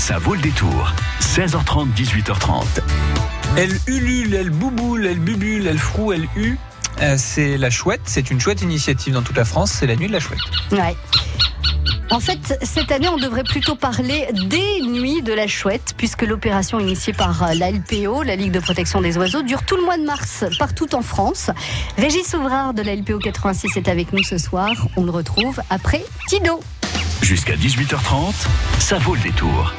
Ça vaut le détour. 16h30, 18h30. Elle ulule, elle bouboule, elle bubule, elle froue, elle hue. Euh, c'est la chouette, c'est une chouette initiative dans toute la France, c'est la nuit de la chouette. Ouais. En fait, cette année, on devrait plutôt parler des nuits de la chouette, puisque l'opération initiée par la LPO, la Ligue de protection des oiseaux, dure tout le mois de mars partout en France. Régis Ouvrard de la LPO 86 est avec nous ce soir. On le retrouve après Tino. Jusqu'à 18h30, ça vaut le détour.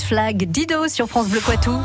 Flag Dido sur France Bleu Poitou.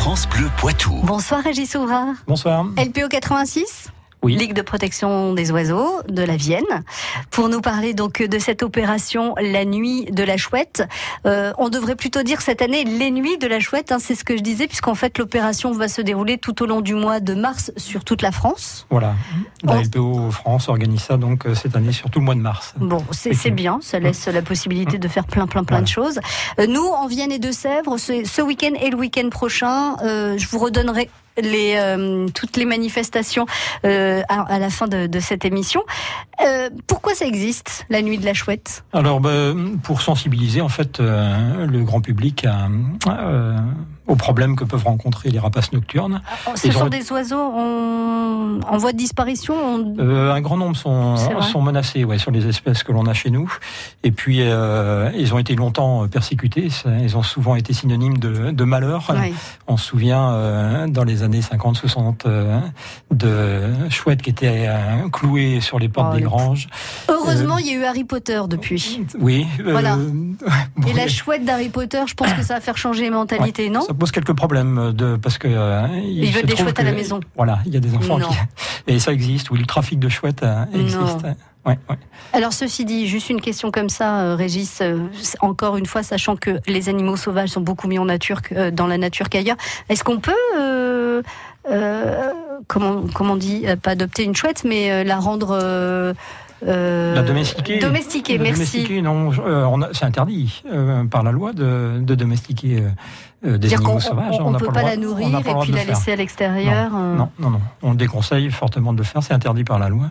France Bleu Poitou. Bonsoir Régis Ouvrard. Bonsoir. LPO 86 Oui. Ligue de protection des oiseaux de la Vienne, pour nous parler donc de cette opération La Nuit de la Chouette. Euh, on devrait plutôt dire cette année les Nuits de la Chouette, hein, c'est ce que je disais, puisqu'en fait l'opération va se dérouler tout au long du mois de mars sur toute la France. Voilà. La Oh. LPO France organise ça donc euh, cette année sur tout le mois de mars. Bon, c'est bien, ça laisse la possibilité de faire plein, plein, plein de choses. Euh, nous, en Vienne et de Sèvres, ce, ce week-end et le week-end prochain, euh, je vous redonnerai les, euh, toutes les manifestations euh, à, à la fin de, de cette émission. Euh, pourquoi ça existe, la nuit de la chouette? Alors, ben, pour sensibiliser en fait euh, le grand public à, euh, aux problèmes que peuvent rencontrer les rapaces nocturnes. Ce Ils sont ont- des oiseaux en, en voie de disparition on- Euh, un grand nombre sont, sont menacés ouais, sur les espèces que l'on a chez nous. Et puis, euh, ils ont été longtemps persécutés. Ça- Ils ont souvent été synonymes de, de malheur. On se souvient, euh, dans les années 50-60, euh, de chouettes qui étaient euh, clouées sur les portes Oh, des granges. Heureusement, il y a eu Harry Potter depuis. Oui. euh, Voilà. bon, Et la chouette d'Harry Potter, je pense que ça va faire changer les mentalités, non? Ça pose quelques problèmes de parce que euh, il, Ils veulent se des chouettes à la maison. Voilà, il y a des enfants Non. qui et ça existe. Oui, le trafic de chouettes euh, Non. existe. Ouais, ouais. Alors ceci dit, juste une question comme ça, euh, Régis, euh, encore une fois, sachant que les animaux sauvages sont beaucoup mis en nature, que- euh, dans la nature qu'ailleurs, est-ce qu'on peut, comment, comment on dit, pas adopter une chouette, mais la rendre... euh, La domestiquer. Domestiquer, merci. domestiquer, non, euh, c'est interdit euh, par la loi de, de domestiquer euh, euh, des animaux sauvages. on, n'a peut pas la nourrir pas et puis la faire. laisser à l'extérieur. euh, Non, non, non. On déconseille fortement de le faire. C'est interdit par la loi.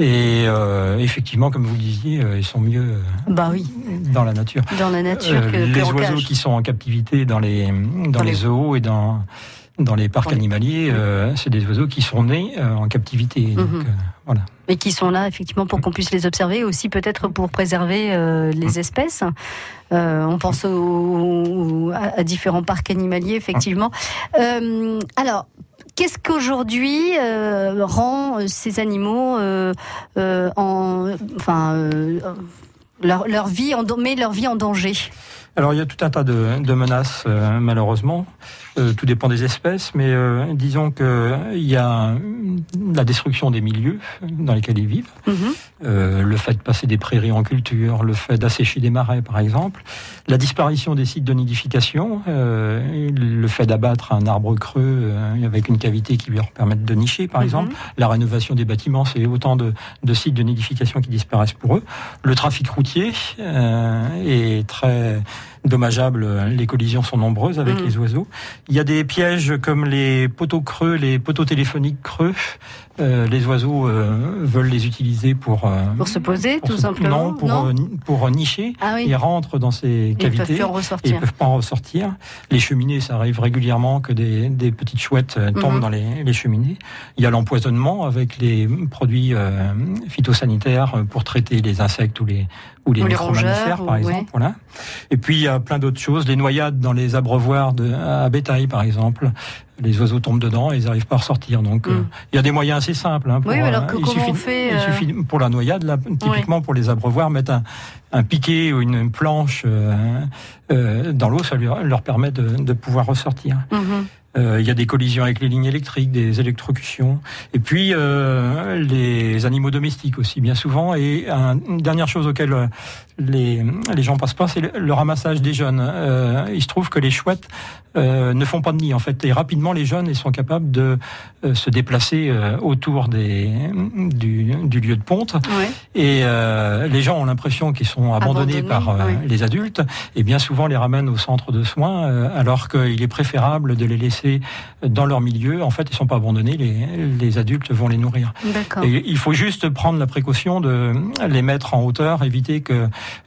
Et euh, effectivement, comme vous le disiez, ils sont mieux Bah oui, dans la nature. dans la nature que, les oiseaux cage. qui sont en captivité dans les dans, Dans les- zoos et dans dans les parcs animaliers, euh, c'est des oiseaux qui sont nés euh, en captivité. Donc, Mhm. euh, voilà. Et qui sont là effectivement pour qu'on puisse les observer, aussi peut-être pour préserver Mm. les espèces. Euh, on pense au- à, à différents parcs animaliers, effectivement. Alors. Qu'est-ce qu'aujourd'hui rend ces animaux en, enfin, leur, leur vie en, met leur vie en danger? Alors il y a tout un tas de, de menaces malheureusement. Euh, tout dépend des espèces, mais euh, disons que euh, il y a euh, la destruction des milieux dans lesquels ils vivent, Mhm. euh, le fait de passer des prairies en culture, le fait d'assécher des marais par exemple, la disparition des sites de nidification, euh, le fait d'abattre un arbre creux euh, avec une cavité qui lui permette de nicher par Mhm. exemple, la rénovation des bâtiments, c'est autant de, de sites de nidification qui disparaissent pour eux. Le trafic routier euh, est très dommageable. Les collisions sont nombreuses avec Mhm. les oiseaux. Il y a des pièges comme les poteaux creux, les poteaux téléphoniques creux. Euh, les oiseaux euh, veulent les utiliser pour euh, Pour se poser, pour tout se- simplement Non, pour Non euh, pour nicher. Ah oui, Ils rentrent dans ces ils peuvent cavités plus en et ils peuvent pas en ressortir. Les cheminées, ça arrive régulièrement que des, des petites chouettes euh, tombent Mhm. dans les, les cheminées. Il y a l'empoisonnement avec les produits euh, phytosanitaires euh, pour traiter les insectes ou les ou les, Ou les rongeurs, par ou- exemple. Voilà. Et puis il y a plein d'autres choses, les noyades dans les abreuvoirs de, à bétail, par exemple. Les oiseaux tombent dedans et ils n'arrivent pas à ressortir. Donc euh, Mm. il y a des moyens assez simples. Hein, pour, Oui, alors que- il suffit, on fait, il euh, suffit pour la noyade, là, typiquement pour les abreuvoirs, mettre un, un piquet ou une planche euh, euh, dans l'eau, ça leur, leur permet de, de pouvoir ressortir. Mhm. Euh, Il y a des collisions avec les lignes électriques, des électrocutions, et puis euh, les animaux domestiques aussi, bien souvent. Et un- une dernière chose auquel euh, les, les gens passent pas, c'est le, le ramassage des jeunes. Euh, il se trouve que les chouettes euh, ne font pas de nid, en fait, et rapidement les jeunes ils sont capables de euh, se déplacer euh, autour des, du, du lieu de ponte. Ouais. Et euh, les gens ont l'impression qu'ils sont abandonnés, Abandonnés, par les adultes, et bien souvent les ramènent au centre de soins, euh, alors qu'il est préférable de les laisser dans leur milieu. En fait, ils sont pas abandonnés, les, les adultes vont les nourrir. Et il faut juste prendre la précaution de les mettre en hauteur, éviter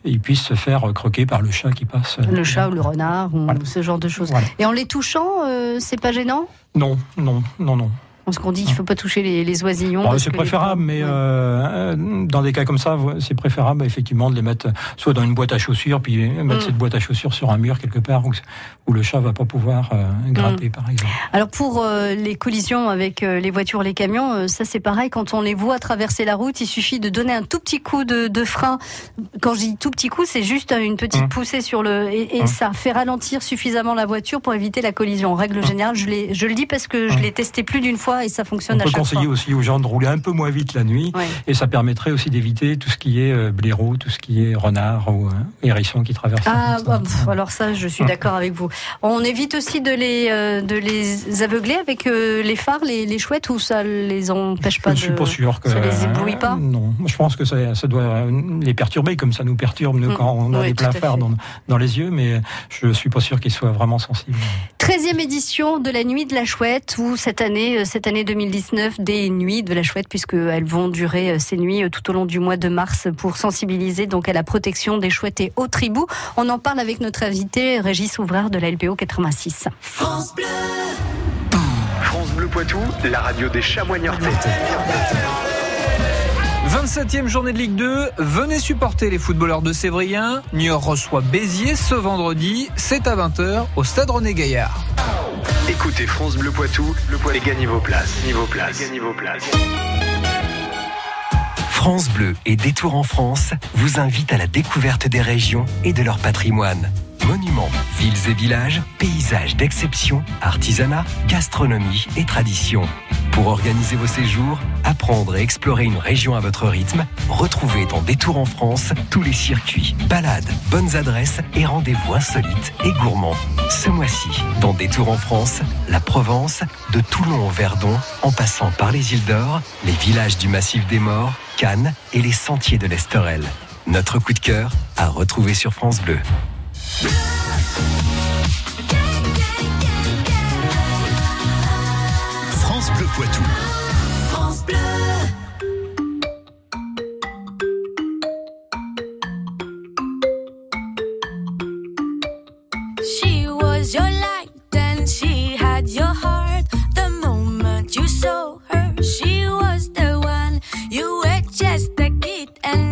qu'ils puissent se faire croquer par le chat qui passe. Le chat ou le renard ou Voilà. ce genre de choses. Voilà. Et en les touchant, euh, c'est pas gênant? Non, non, non, non. Parce qu'on dit qu'il faut pas toucher les, les oisillons. Bon, parce c'est les préférable, mais euh, dans des cas comme ça, c'est préférable effectivement de les mettre soit dans une boîte à chaussures, puis mettre Mm. cette boîte à chaussures sur un mur quelque part où, où le chat va pas pouvoir euh, grimper, Mm. par exemple. Alors pour euh, les collisions avec euh, les voitures, les camions, ça c'est pareil. Quand on les voit traverser la route, il suffit de donner un tout petit coup de, de frein. Quand je dis tout petit coup, c'est juste une petite Hum. poussée sur le et, et ça fait ralentir suffisamment la voiture pour éviter la collision. En règle générale, je, le dis parce que je l'ai testé plus d'une fois et ça On fonctionne à peut chaque conseiller fois. aussi aux gens de rouler un peu moins vite la nuit, Ouais. et ça permettrait aussi d'éviter tout ce qui est euh, blaireau, tout ce qui est renard ou euh, hérisson qui traversent. la Ah, bah, pff, alors ça, je suis d'accord avec vous. On évite aussi de les, euh, de les aveugler avec euh, les phares, les, les chouettes, ou ça les empêche Je pas ne de... suis pas sûr que ça les éblouit pas? Non, je pense que ça, ça doit les perturber comme ça nous perturbe nous Mm. quand on a Oui, des à pleins phares dans, dans les yeux, mais je suis pas sûr qu'ils soient vraiment sensibles. 13e édition de la Nuit de la Chouette, ou cette année, euh, cette année 2019, des Nuits de la Chouette, puisqu'elles vont durer euh, ces nuits euh, tout au long du mois de mars pour sensibiliser donc à la protection des chouettes et autres tribus. On en parle avec notre invité, Régis Ouvreur de la LPO 86. France Bleu Poitou, la radio des chamois niortais. 27e journée de Ligue 2, venez supporter les footballeurs de Sévrien. Niort reçoit Béziers ce vendredi, c'est à 20h au stade René Gaillard. Écoutez France Bleu Poitou, le gagnez vos places. Niveau place. Gagnez vos places. France Bleu et Détour en France vous invitent à la découverte des régions et de leur patrimoine. Monuments, villes et villages, paysages d'exception, artisanat, gastronomie et tradition. Pour organiser vos séjours, apprendre et explorer une région à votre rythme, retrouvez dans Détour en France tous les circuits, balades, bonnes adresses et rendez-vous insolites et gourmands. Ce mois-ci, dans Détour en France, la Provence, de Toulon au Verdon, en passant par les îles d'Or, les villages du Massif des Morts, Cannes et les sentiers de l'Esterel. Notre coup de cœur à retrouver sur France Bleu. France Bleu Poitou. She was your light and she had your heart. The moment you saw her, she was the one. You were just a kid and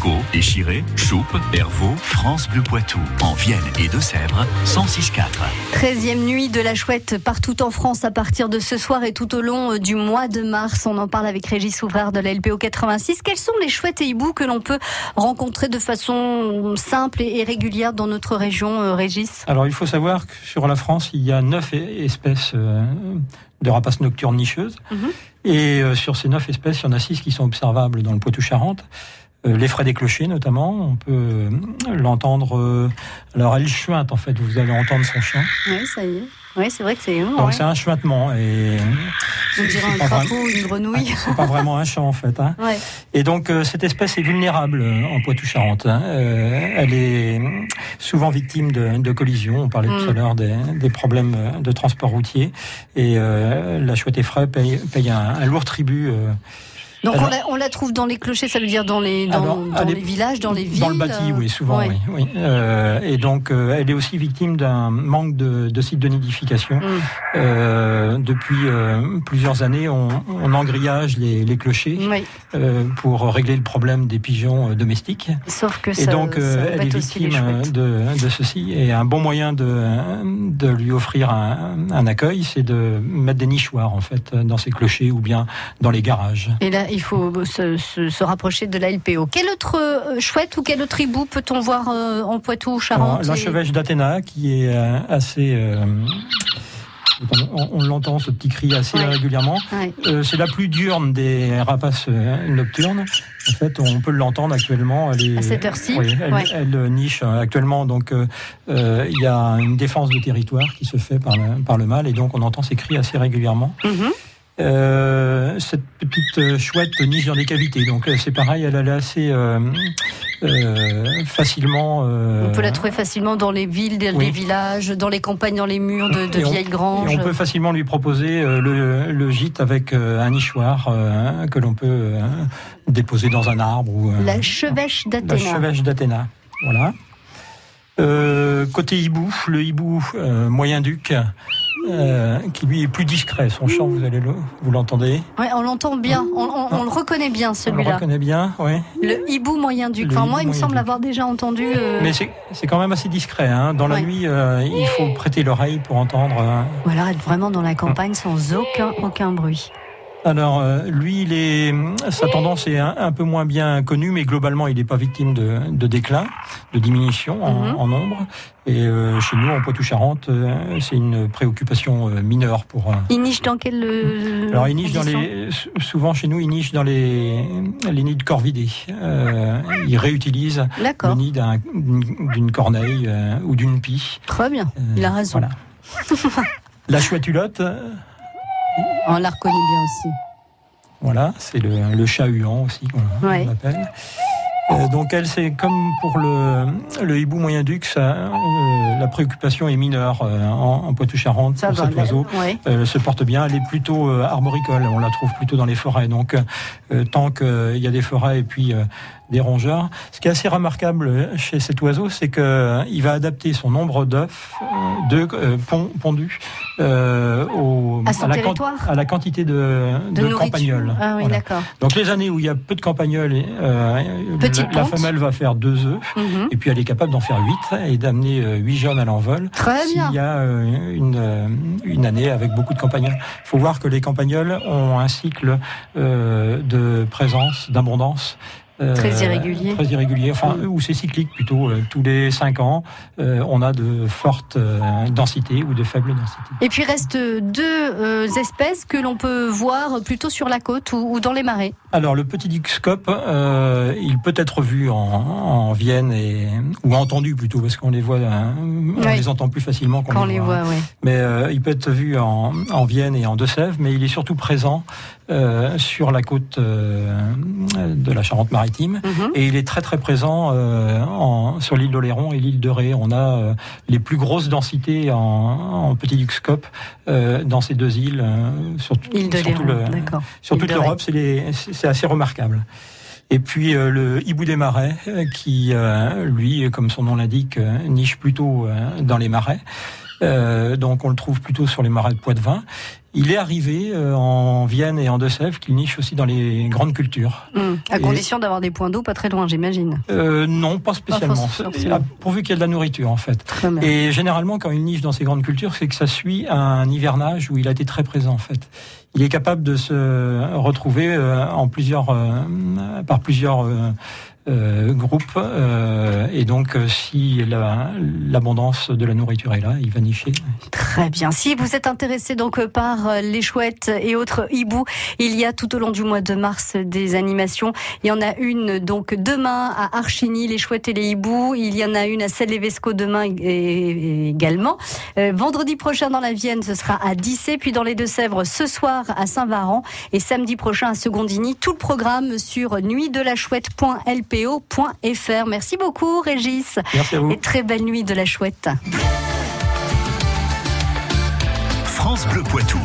Celle-Levesco, Échiré, Choupe, Hervaux, France Bleu Poitou. En Vienne et Deux-Sèvres, 106.4. 13e nuit de la chouette partout en France à partir de ce soir et tout au long euh, du mois de mars. On en parle avec Régis Ouvrard de la LPO 86. Quels sont les chouettes et hiboux que l'on peut rencontrer de façon simple et régulière dans notre région, euh, Régis? Alors il faut savoir que sur la France, il y a neuf e- espèces euh, de rapaces nocturnes nicheuses. Mhm. Et euh, sur ces neuf espèces, il y en a six qui sont observables dans le Poitou-Charentes. Euh, les frais des clochers notamment, on peut euh, l'entendre. euh, alors elle chuinte en fait, vous allez entendre son chant. Oui, ça y est. Oui, c'est vrai que c'est. Donc ouais. c'est un chuintement et On dirait un crapaud, une grenouille. c'est pas vraiment un chant en fait. Hein. Ouais. Et donc euh, cette espèce est vulnérable euh, en Poitou-Charentes. hein. Euh, elle est souvent victime de, de collisions. On parlait tout à Mm. l'heure des, des problèmes de transport routier. Et euh, la chouette effraie paye, paye un, un lourd tribut euh, Donc Alors- on, la, on la trouve dans les clochers, ça veut dire dans les, dans, Alors, les villages, dans les villes Dans le bâti, euh, oui, souvent, ouais. oui. oui. Euh, et donc, euh, elle est aussi victime d'un manque de, de sites de nidification. Mm. Euh, depuis euh, plusieurs années, on, on engrillage les, les clochers Oui. euh, pour régler le problème des pigeons domestiques. Sauf que Et ça, donc, euh, ça elle est victime de, de ceci. Et un bon moyen de, de lui offrir un, un accueil, c'est de mettre des nichoirs, en fait, dans ses clochers ou bien dans les garages. Et là, il faut se, se- se rapprocher de la LPO. Quel autre euh, chouette ou quel autre hibou peut-on voir euh, en Poitou, Alors, Charente et- L'enchevêche d'Athéna, qui est euh, assez... euh, on, on l'entend, ce petit cri assez Ouais. régulièrement. Ouais. Euh, c'est la plus diurne des rapaces nocturnes. En fait, on peut l'entendre actuellement. Elle est, À cette heure-ci Oui, elle, Ouais. elle, niche actuellement. Donc, euh, il y a une défense de territoire qui se fait par le, par le mâle, et donc on entend ces cris assez régulièrement. Mhm. Euh, cette petite euh, chouette niche dans des cavités. Donc, euh, c'est pareil, elle allait assez euh, euh, facilement. euh, On peut la trouver facilement dans les villes, dans oui. les villages, dans les campagnes, dans les murs de, de Et on- vieilles granges. Et on peut facilement lui proposer euh, le, le gîte avec euh, un nichoir euh, que l'on peut euh, déposer dans un arbre ou euh, La chevêche la d'Athéna. chevêche d'Athéna. Voilà. Euh, côté hibou, le hibou euh, moyen-duc, euh, qui lui est plus discret. Son chant, vous allez le, vous l'entendez. Ouais, on l'entend bien, on, on- on le reconnaît bien On le celui-là. reconnaît bien, oui. Le hibou moyen-duc. Le Enfin, moi, il me semble l'avoir déjà entendu. euh, Mais c'est quand même assez discret. Hein. Dans la nuit, euh, il faut prêter l'oreille pour entendre. Ou alors être vraiment dans la campagne sans aucun, aucun bruit. Alors, euh, lui, il est, sa tendance est un, un peu moins bien connue, mais globalement, il n'est pas victime de, de déclin, de diminution en, Mhm. en nombre. Et euh, chez nous, en Poitou-Charentes, euh, c'est une préoccupation euh, mineure pour. euh, Il niche dans quel. euh, alors, il niche dans les, sou- souvent chez nous, il niche dans les, les nids de corvidés. Il réutilise le nid d'un- d'une d'une corneille ou d'une pie. très bien. Il a raison. Voilà. La chouette-hulotte, euh, On la reconnaît bien aussi. Voilà, c'est le, le chat huant aussi qu'on Ouais. l'appelle. Euh, donc elle, c'est comme pour le, le hibou moyen-duc, ça, euh, la préoccupation est mineure euh, en, en Poitou-Charentes pour va. cet oiseau. Ouais. Elle se porte bien, elle est plutôt euh, arboricole, on la trouve plutôt dans les forêts. Donc euh, tant qu'il y a des forêts et puis euh, des rongeurs, ce qui est assez remarquable chez cet oiseau, c'est que il va adapter son nombre d'œufs, de euh, pon- pondus, euh, au, À la, à la quantité de, De, de campagnols. Ah oui, Voilà. d'accord. Donc les années où il y a peu de campagnols, euh, La, femelle va faire deux œufs. Mhm. Et puis elle est capable d'en faire huit et d'amener euh, huit jeunes à l'envol. Très S'il bien. y a euh, une, euh, une année avec beaucoup de campagnols. Il faut voir que les campagnols ont un cycle de présence, d'abondance. Euh, Très irrégulier. Très irrégulier. Enfin, Mm. ou c'est cyclique plutôt. euh, tous les cinq ans, euh, on a de fortes densités ou de faibles densités. Et puis reste deux espèces que l'on peut voir plutôt sur la côte ou, dans les marais. Alors le petit Dixcope, euh, il peut être vu en, en Vienne et ou entendu plutôt parce qu'on les voit, hein, on Oui. les entend plus facilement qu'on les les voit. voit, ouais. Mais euh, il peut être vu en, en Vienne et en Deux-Sèvres, mais il est surtout présent euh, sur la côte euh, de la Charente-Maritime. Mhm. Et il est très très présent euh, en, sur l'île d'Oléron et l'île de Ré. On a euh, les plus grosses densités en, en petit Duxcope euh, dans ces deux îles, euh, surtout, Île de surtout Léron, le- d'accord. sur Île toute l'Europe, c'est assez remarquable. Et puis euh, le hibou des marais, qui euh, lui, comme son nom l'indique, niche plutôt euh, dans les marais. Euh, donc on le trouve plutôt sur les marais de Poitevin. Il est arrivé euh, en Vienne et en Deux-Sèvres qu'il niche aussi dans les grandes cultures. Mhm. À Et- condition d'avoir des points d'eau pas très loin, j'imagine. Euh, non, pas spécialement. c'est- pourvu qu'il y ait de la nourriture en fait. Et généralement, quand il niche dans ces grandes cultures, c'est que ça suit un hivernage où il a été très présent en fait. Il est capable de se retrouver euh, en plusieurs, euh, par plusieurs euh, groupe. euh, et donc, euh, si la- l'abondance de la nourriture est là, il va nicher. Très bien. Si vous êtes intéressé donc par les chouettes et autres hiboux, il y a tout au long du mois de mars des animations. Il y en a une donc demain à Archigny, les chouettes et les hiboux. Il y en a une à Celle-les-Vesco demain également. Vendredi prochain dans la Vienne, ce sera à Dissé, puis dans les Deux-Sèvres ce soir à Saint-Varan et samedi prochain à Secondini. Tout le programme sur Merci beaucoup Régis Merci à vous. et très belle nuit de la chouette. France Bleu Poitou.